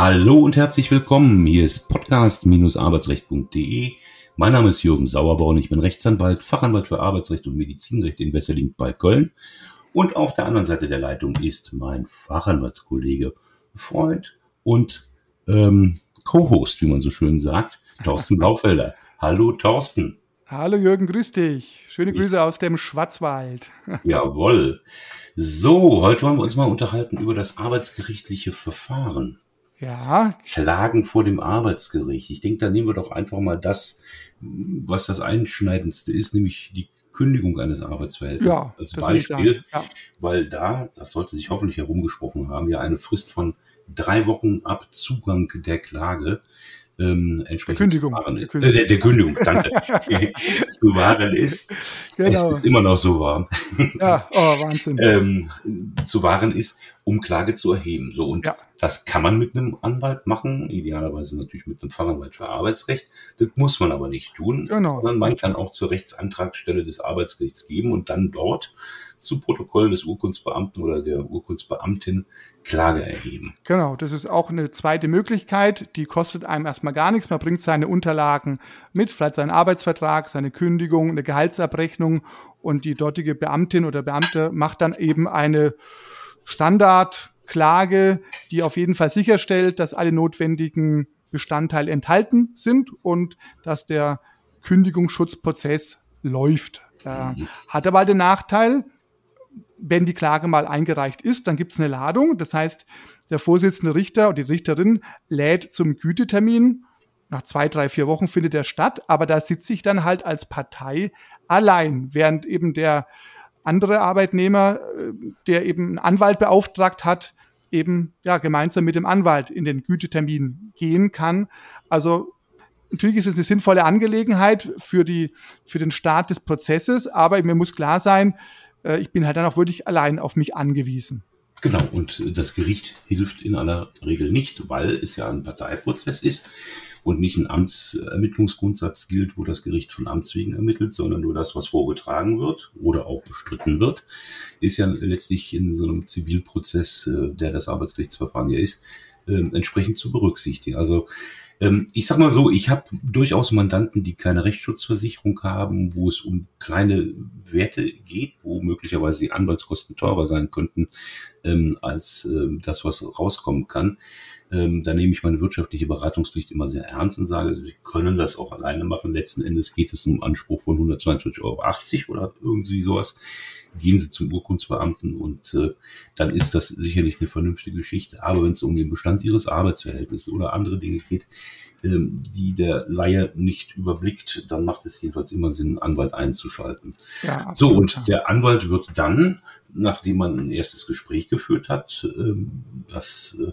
Hallo und herzlich willkommen. Hier ist podcast-arbeitsrecht.de. Mein Name ist Jürgen Sauerbau und ich bin Rechtsanwalt, Fachanwalt für Arbeitsrecht und Medizinrecht in Wesseling bei Köln. Und auf der anderen Seite der Leitung ist mein Fachanwaltskollege, Freund und ähm, Co-Host, wie man so schön sagt, Thorsten Blaufelder. Hallo Thorsten. Hallo Jürgen, grüß dich. Schöne Grüße aus dem Schwarzwald. Jawohl. So, heute wollen wir uns mal unterhalten über das arbeitsgerichtliche Verfahren. Ja. Klagen vor dem Arbeitsgericht. Ich denke, da nehmen wir doch einfach mal das, was das Einschneidendste ist, nämlich die Kündigung eines Arbeitsverhältnisses ja, als Beispiel, ja. weil da, das sollte sich hoffentlich herumgesprochen haben, ja eine Frist von drei Wochen ab Zugang der Klage ähm, entsprechend Kündigung. zu wahren Der ist. Kündigung. Äh, der, der Kündigung, danke. zu wahren ist. Genau. Es ist immer noch so warm. Ja, oh, Wahnsinn. ähm, zu wahren ist, um Klage zu erheben. So und Ja. das kann man mit einem Anwalt machen, idealerweise natürlich mit einem Fachanwalt für Arbeitsrecht. Das muss man aber nicht tun. Genau. man kann auch zur Rechtsantragsstelle des Arbeitsgerichts geben und dann dort zu Protokoll des Urkundsbeamten oder der Urkundsbeamtin Klage erheben. Genau, das ist auch eine zweite Möglichkeit. Die kostet einem erstmal gar nichts. Man bringt seine Unterlagen mit, vielleicht seinen Arbeitsvertrag, seine Kündigung, eine Gehaltsabrechnung und die dortige Beamtin oder Beamte macht dann eben eine Standardklage, die auf jeden Fall sicherstellt, dass alle notwendigen Bestandteile enthalten sind und dass der Kündigungsschutzprozess läuft. Äh, hat aber den Nachteil, wenn die Klage mal eingereicht ist, dann gibt es eine Ladung. Das heißt, der Vorsitzende Richter oder die Richterin lädt zum Gütetermin. Nach zwei, drei, vier Wochen findet er statt, aber da sitze ich dann halt als Partei allein, während eben der andere Arbeitnehmer, äh, der eben einen Anwalt beauftragt hat, eben ja gemeinsam mit dem Anwalt in den Gütetermin gehen kann. Also natürlich ist es eine sinnvolle Angelegenheit für die für den Start des Prozesses, aber mir muss klar sein, äh, ich bin halt dann auch wirklich allein auf mich angewiesen. Genau, und das Gericht hilft in aller Regel nicht, weil es ja ein Parteiprozess ist und nicht ein Amtsermittlungsgrundsatz gilt, wo das Gericht von Amts wegen ermittelt, sondern nur das, was vorgetragen wird oder auch bestritten wird, ist ja letztlich in so einem Zivilprozess, äh, der das Arbeitsgerichtsverfahren ja ist, äh, entsprechend zu berücksichtigen. Also ähm, ich sag mal so, ich habe durchaus Mandanten, die keine Rechtsschutzversicherung haben, wo es um kleine Werte geht, wo möglicherweise die Anwaltskosten teurer sein könnten ähm, als ähm, das, was rauskommen kann. Ähm, da nehme ich meine wirtschaftliche Beratungspflicht immer sehr ernst und sage, Sie können das auch alleine machen. Letzten Endes geht es um Anspruch von 122,80 Euro oder irgendwie sowas. Gehen Sie zum Urkundsbeamten und äh, dann ist das sicherlich eine vernünftige Geschichte. Aber wenn es um den Bestand Ihres Arbeitsverhältnisses oder andere Dinge geht, die der Laie nicht überblickt, dann macht es jedenfalls immer Sinn, einen Anwalt einzuschalten. Ja, So, und der Anwalt wird dann, nachdem man ein erstes Gespräch geführt hat, ähm, das, äh,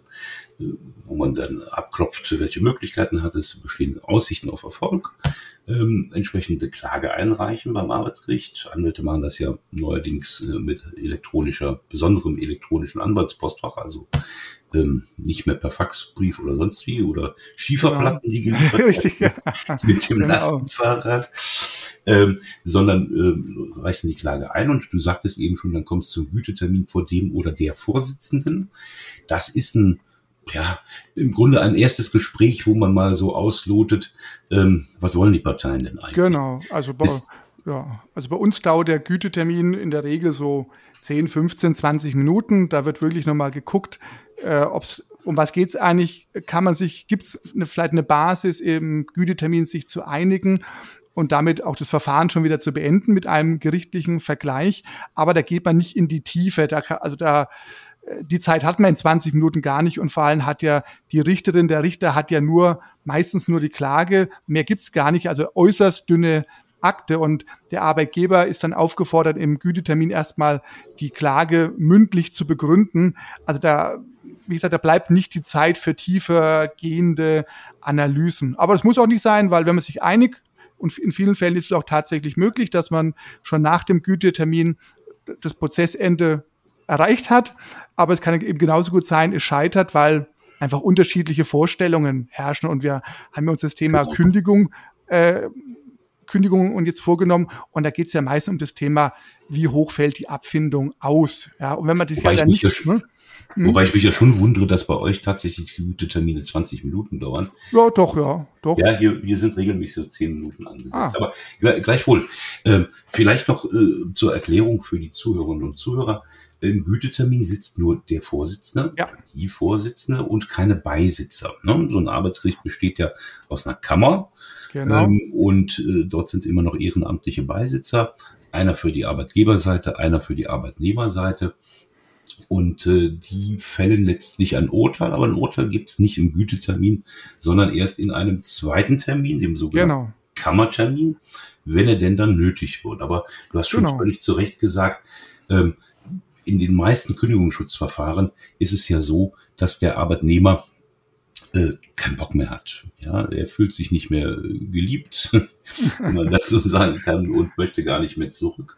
wo man dann abklopft, welche Möglichkeiten hat es, bestehen Aussichten auf Erfolg, ähm, entsprechende Klage einreichen beim Arbeitsgericht. Anwälte machen das ja neuerdings äh, mit elektronischer, besonderem elektronischen Anwaltspostfach, also ähm, nicht mehr per Faxbrief oder sonst wie oder Schieferplatten, die geliefert Richtig. ja. mit dem Genau. Lastenfahrrad, ähm, sondern ähm, reichen die Klage ein und du sagtest eben schon, dann kommst du zum Gütetermin vor dem oder der Vorsitzenden. Das ist ein, ja, im Grunde ein erstes Gespräch, wo man mal so auslotet, ähm, was wollen die Parteien denn eigentlich? Genau, also bei, Ist- ja, also bei uns dauert der Gütetermin in der Regel so 10, 15, 20 Minuten. Da wird wirklich nochmal geguckt, äh, ob's, um was geht's eigentlich, kann man sich, gibt's eine, vielleicht eine Basis im Gütetermin, sich zu einigen und damit auch das Verfahren schon wieder zu beenden mit einem gerichtlichen Vergleich. Aber da geht man nicht in die Tiefe. Da, also da, äh, die Zeit hat man in 20 Minuten gar nicht und vor allem hat ja die Richterin, der Richter hat ja nur meistens nur die Klage, mehr gibt's gar nicht, also äußerst dünne Akte und der Arbeitgeber ist dann aufgefordert, im Gütetermin erstmal die Klage mündlich zu begründen. Also da, wie gesagt, da bleibt nicht die Zeit für tiefer gehende Analysen. Aber das muss auch nicht sein, weil wenn man sich einig und in vielen Fällen ist es auch tatsächlich möglich, dass man schon nach dem Gütetermin das Prozessende erreicht hat. Aber es kann eben genauso gut sein, es scheitert, weil einfach unterschiedliche Vorstellungen herrschen. Und wir haben ja uns das Thema Kündigung, äh, Kündigung und jetzt vorgenommen. Und da geht es ja meist um das Thema wie hoch fällt die Abfindung aus. Ja, und wenn man das Wobei ja nicht, ja ne? Hm? Wobei ich mich ja schon wundere, dass bei euch tatsächlich gute Termine 20 Minuten dauern. Ja, doch, ja, doch. Ja, hier, hier sind regelmäßig so 10 Minuten angesetzt. Ah. Aber gleichwohl, äh, vielleicht noch äh, zur Erklärung für die Zuhörerinnen und Zuhörer. Im Gütetermin sitzt nur der Vorsitzende, ja. die Vorsitzende und keine Beisitzer. Ne? So ein Arbeitsgericht besteht ja aus einer Kammer. Genau. Ähm, und äh, dort sind immer noch ehrenamtliche Beisitzer. Einer für die Arbeitgeberseite, einer für die Arbeitnehmerseite. Und äh, die fällen letztlich ein Urteil, aber ein Urteil gibt es nicht im Gütetermin, sondern erst in einem zweiten Termin, dem sogenannten genau. Kammertermin, wenn er denn dann nötig wird. Aber du hast schon genau. völlig zu Recht gesagt, ähm, in den meisten Kündigungsschutzverfahren ist es ja so, dass der Arbeitnehmer äh, keinen Bock mehr hat. Ja, er fühlt sich nicht mehr geliebt, wenn man das so sagen kann, und möchte gar nicht mehr zurück.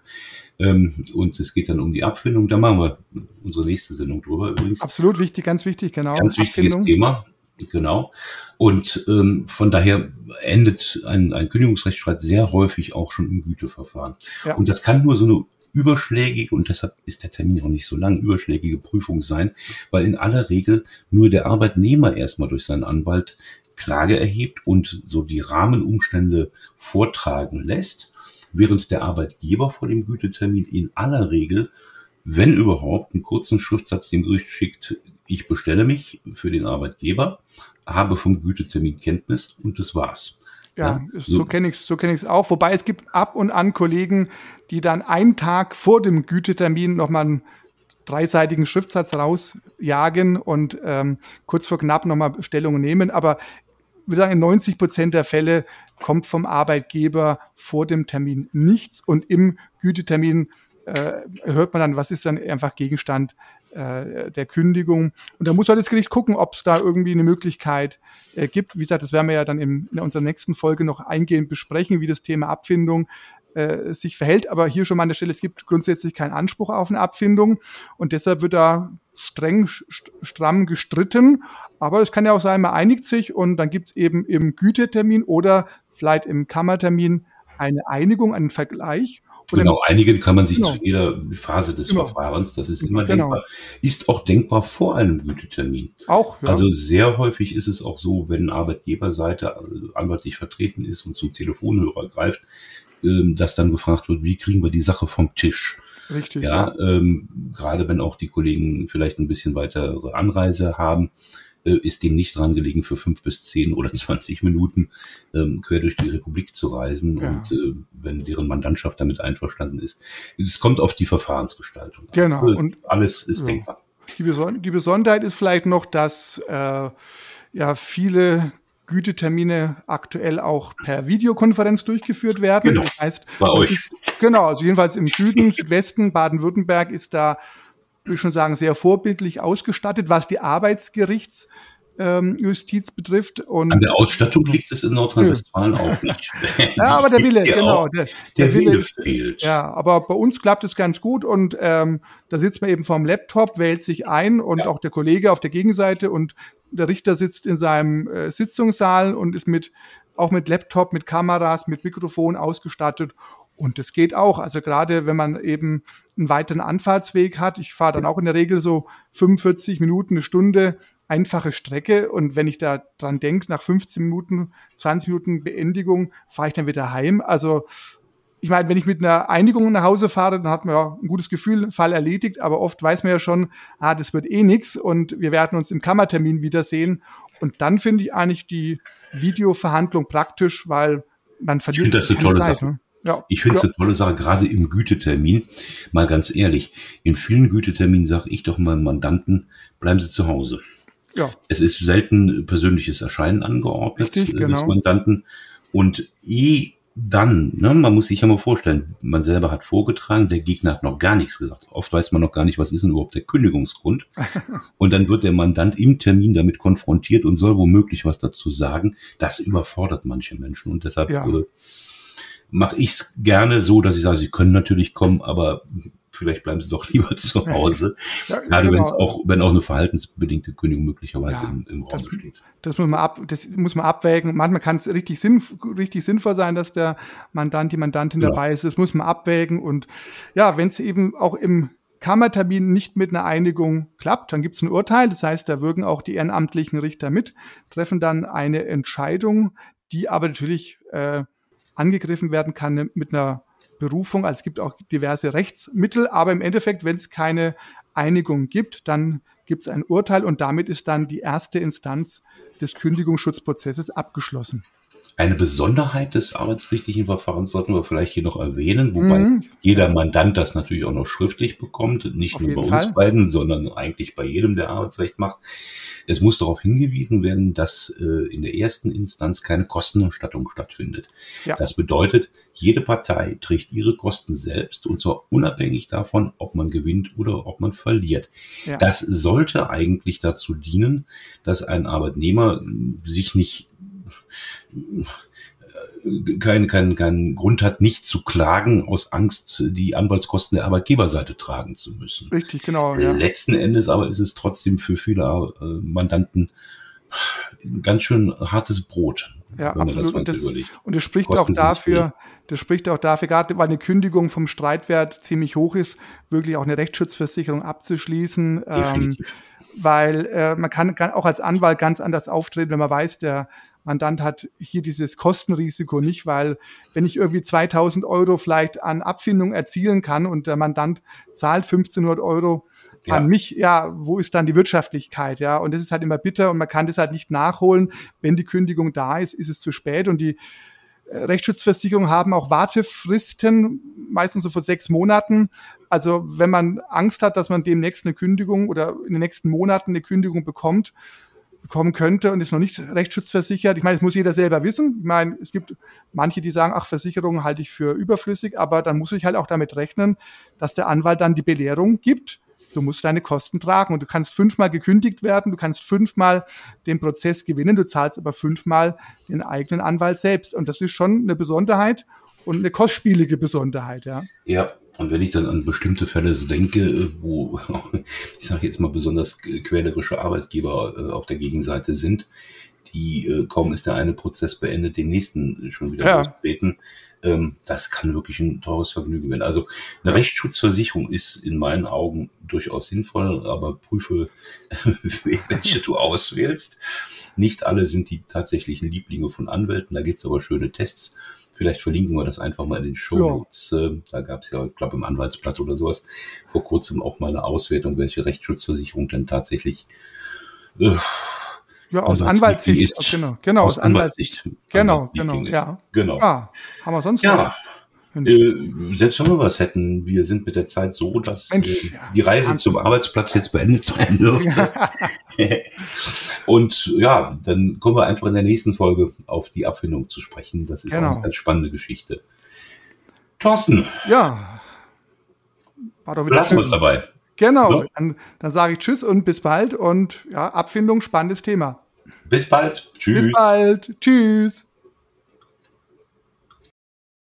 Ähm, und es geht dann um die Abfindung. Da machen wir unsere nächste Sendung drüber übrigens. Absolut wichtig, ganz wichtig, genau. Ganz wichtiges Abfindung. Thema. Genau. Und ähm, von daher endet ein, ein Kündigungsrechtsstreit sehr häufig auch schon im Güteverfahren. Ja. Und das kann nur so eine überschlägige, und deshalb ist der Termin auch nicht so lang, überschlägige Prüfung sein, weil in aller Regel nur der Arbeitnehmer erstmal durch seinen Anwalt Klage erhebt und so die Rahmenumstände vortragen lässt während der Arbeitgeber vor dem Gütetermin in aller Regel, wenn überhaupt, einen kurzen Schriftsatz dem Gericht schickt, ich bestelle mich für den Arbeitgeber, habe vom Gütetermin Kenntnis und das war's. Ja, ja, so kenne ich es so kenn ich's auch. Wobei es gibt ab und an Kollegen, die dann einen Tag vor dem Gütetermin nochmal einen dreiseitigen Schriftsatz rausjagen und ähm, kurz vor knapp nochmal Stellung nehmen. Aber würde sagen, in 90 Prozent der Fälle kommt vom Arbeitgeber vor dem Termin nichts und im Gütetermin äh, hört man dann, was ist dann einfach Gegenstand äh, der Kündigung. Und da muss halt das Gericht gucken, ob es da irgendwie eine Möglichkeit äh, gibt. Wie gesagt, das werden wir ja dann in, in unserer nächsten Folge noch eingehend besprechen, wie das Thema Abfindung äh, sich verhält. Aber hier schon mal an der Stelle, es gibt grundsätzlich keinen Anspruch auf eine Abfindung und deshalb wird da streng, stramm gestritten. Aber es kann ja auch sein, man einigt sich und dann gibt es eben im Gütetermin oder vielleicht im Kammertermin eine Einigung, einen Vergleich. Und genau, einigen kann man sich genau. zu jeder Phase des genau. Verfahrens, das ist immer genau. denkbar, ist auch denkbar vor einem Gütetermin. Auch, ja. Also sehr häufig ist es auch so, wenn Arbeitgeberseite anwaltlich vertreten ist und zum Telefonhörer greift, ähm, dass dann gefragt wird, wie kriegen wir die Sache vom Tisch? Richtig. Ja, ja. Ähm, gerade wenn auch die Kollegen vielleicht ein bisschen weitere Anreise haben, ist denen nicht dran gelegen, für fünf bis zehn oder zwanzig Minuten ähm, quer durch die Republik zu reisen. Ja. Und äh, wenn deren Mandantschaft damit einverstanden ist, es kommt auf die Verfahrensgestaltung. Genau. Also, und alles ist ja. denkbar. Die, Beson die Besonderheit ist vielleicht noch, dass äh, ja viele Gütetermine aktuell auch per Videokonferenz durchgeführt werden. Genau. Das heißt, bei euch. Ist, genau, also jedenfalls im Süden, Südwesten, Baden-Württemberg ist da, würde ich schon sagen, sehr vorbildlich ausgestattet, was die Arbeitsgerichts ähm, Justiz betrifft. Und An der Ausstattung liegt es in Nordrhein-Westfalen auch nicht. ja, aber der Wille, genau. Der, der, der Wille, Wille, fehlt. Ja, aber bei uns klappt es ganz gut und ähm, da sitzt man eben vorm Laptop, wählt sich ein und ja. auch der Kollege auf der Gegenseite und der Richter sitzt in seinem äh, Sitzungssaal und ist mit auch mit Laptop, mit Kameras, mit Mikrofon ausgestattet. Und das geht auch. Also gerade wenn man eben einen weiteren Anfahrtsweg hat. Ich fahre dann auch in der Regel so 45 Minuten, eine Stunde einfache Strecke. Und wenn ich da dran denke, nach 15 Minuten, 20 Minuten Beendigung, fahre ich dann wieder heim. Also ich meine, wenn ich mit einer Einigung nach Hause fahre, dann hat man ja ein gutes Gefühl, Fall erledigt, aber oft weiß man ja schon, ah, das wird eh nix und wir werden uns im Kammertermin wiedersehen. Und dann finde ich eigentlich die Videoverhandlung praktisch, weil man verliert ich das eine tolle Zeit. Sache. Ne? Ja. Ich finde es ja. eine tolle Sache, gerade im Gütetermin. Mal ganz ehrlich, in vielen Güteterminen sage ich doch meinem Mandanten, bleiben Sie zu Hause. Ja. Es ist selten persönliches Erscheinen angeordnet Richtig, äh, genau. des Mandanten. Und eh dann, ne, man muss sich ja mal vorstellen, man selber hat vorgetragen, der Gegner hat noch gar nichts gesagt. Oft weiß man noch gar nicht, was ist denn überhaupt der Kündigungsgrund. und dann wird der Mandant im Termin damit konfrontiert und soll womöglich was dazu sagen. Das überfordert manche Menschen und deshalb ja. äh, mache ich es gerne so, dass ich sage, sie können natürlich kommen, aber vielleicht bleiben sie doch lieber zu Hause. ja, Gerade genau. wenn es auch, wenn auch eine verhaltensbedingte Kündigung möglicherweise ja, im, im, Raum das, besteht. Das muss man ab, das muss man abwägen. Manchmal kann es richtig, sinn, richtig sinnvoll sein, dass der Mandant, die Mandantin ja. dabei ist. Das muss man abwägen. Und ja, wenn es eben auch im Kammertermin nicht mit einer Einigung klappt, dann gibt es ein Urteil. Das heißt, da wirken auch die ehrenamtlichen Richter mit, treffen dann eine Entscheidung, die aber natürlich äh, angegriffen werden kann mit einer Berufung. Also es gibt auch diverse Rechtsmittel, aber im Endeffekt, wenn es keine Einigung gibt, dann gibt es ein Urteil und damit ist dann die erste Instanz des Kündigungsschutzprozesses abgeschlossen. Eine Besonderheit des arbeitspflichtigen Verfahrens sollten wir vielleicht hier noch erwähnen, wobei mhm. jeder Mandant das natürlich auch noch schriftlich bekommt, nicht Auf nur bei uns Fall. beiden, sondern eigentlich bei jedem, der Arbeitsrecht macht. Es muss darauf hingewiesen werden, dass äh, in der ersten Instanz keine Kostenerstattung stattfindet. Ja. Das bedeutet, jede Partei trägt ihre Kosten selbst und zwar unabhängig davon, ob man gewinnt oder ob man verliert. Ja. Das sollte eigentlich dazu dienen, dass ein Arbeitnehmer sich nicht keinen kein, kein Grund hat, nicht zu klagen aus Angst, die Anwaltskosten der Arbeitgeberseite tragen zu müssen. Richtig, genau. Ja. Letzten Endes aber ist es trotzdem für viele äh, Mandanten ganz schön hartes Brot. Ja, absolut. Und das, und das spricht Kosten auch dafür, das spricht auch dafür, gerade weil eine Kündigung vom Streitwert ziemlich hoch ist, wirklich auch eine Rechtsschutzversicherung abzuschließen. Ähm, weil äh, man kann, kann auch als Anwalt ganz anders auftreten, wenn man weiß, der Mandant hat hier dieses Kostenrisiko nicht, weil wenn ich irgendwie 2000 Euro vielleicht an Abfindung erzielen kann und der Mandant zahlt 1500 Euro ja. an mich, ja, wo ist dann die Wirtschaftlichkeit, ja? Und das ist halt immer bitter und man kann das halt nicht nachholen. Wenn die Kündigung da ist, ist es zu spät und die Rechtsschutzversicherungen haben auch Wartefristen, meistens so vor sechs Monaten. Also wenn man Angst hat, dass man demnächst eine Kündigung oder in den nächsten Monaten eine Kündigung bekommt, bekommen könnte und ist noch nicht rechtsschutzversichert. Ich meine, das muss jeder selber wissen. Ich meine, es gibt manche, die sagen, ach, Versicherungen halte ich für überflüssig, aber dann muss ich halt auch damit rechnen, dass der Anwalt dann die Belehrung gibt. Du musst deine Kosten tragen und du kannst fünfmal gekündigt werden, du kannst fünfmal den Prozess gewinnen, du zahlst aber fünfmal den eigenen Anwalt selbst. Und das ist schon eine Besonderheit und eine kostspielige Besonderheit, ja. Ja, und wenn ich dann an bestimmte Fälle so denke, wo, ich sage jetzt mal besonders quälerische Arbeitgeber äh, auf der Gegenseite sind, die äh, kaum ist der eine Prozess beendet, den nächsten schon wieder ja. lostreten, ähm, das kann wirklich ein teures Vergnügen werden. Also eine Rechtsschutzversicherung ist in meinen Augen durchaus sinnvoll, aber prüfe, welche du auswählst. Nicht alle sind die tatsächlichen Lieblinge von Anwälten, da gibt's aber schöne Tests Vielleicht verlinken wir das einfach mal in den Show Notes. Ja. Ähm, da gab es ja, ich glaube, im Anwaltsblatt oder sowas vor kurzem auch mal eine Auswertung, welche Rechtsschutzversicherung denn tatsächlich äh, ja, aus Anwaltssicht. Ist, genau, genau, aus, Anwaltssicht. Anwaltssicht. Genau, genau, ja. Genau. Ja, haben wir sonst ja. Äh, selbst wenn wir was hätten, wir sind mit der Zeit so, dass Mensch, äh, die Reise zum Arbeitsplatz jetzt beendet sein dürfte. Und ja, dann kommen wir einfach in der nächsten Folge auf die Abfindung zu sprechen. Das ist genau. eine ganz spannende Geschichte. Thorsten. Ja. War doch wieder Lassen wir uns dabei. Genau. Ja. Dann, dann sage ich Tschüss und bis bald. Und ja, Abfindung, spannendes Thema. Bis bald. Tschüss. Bis bald. Tschüss.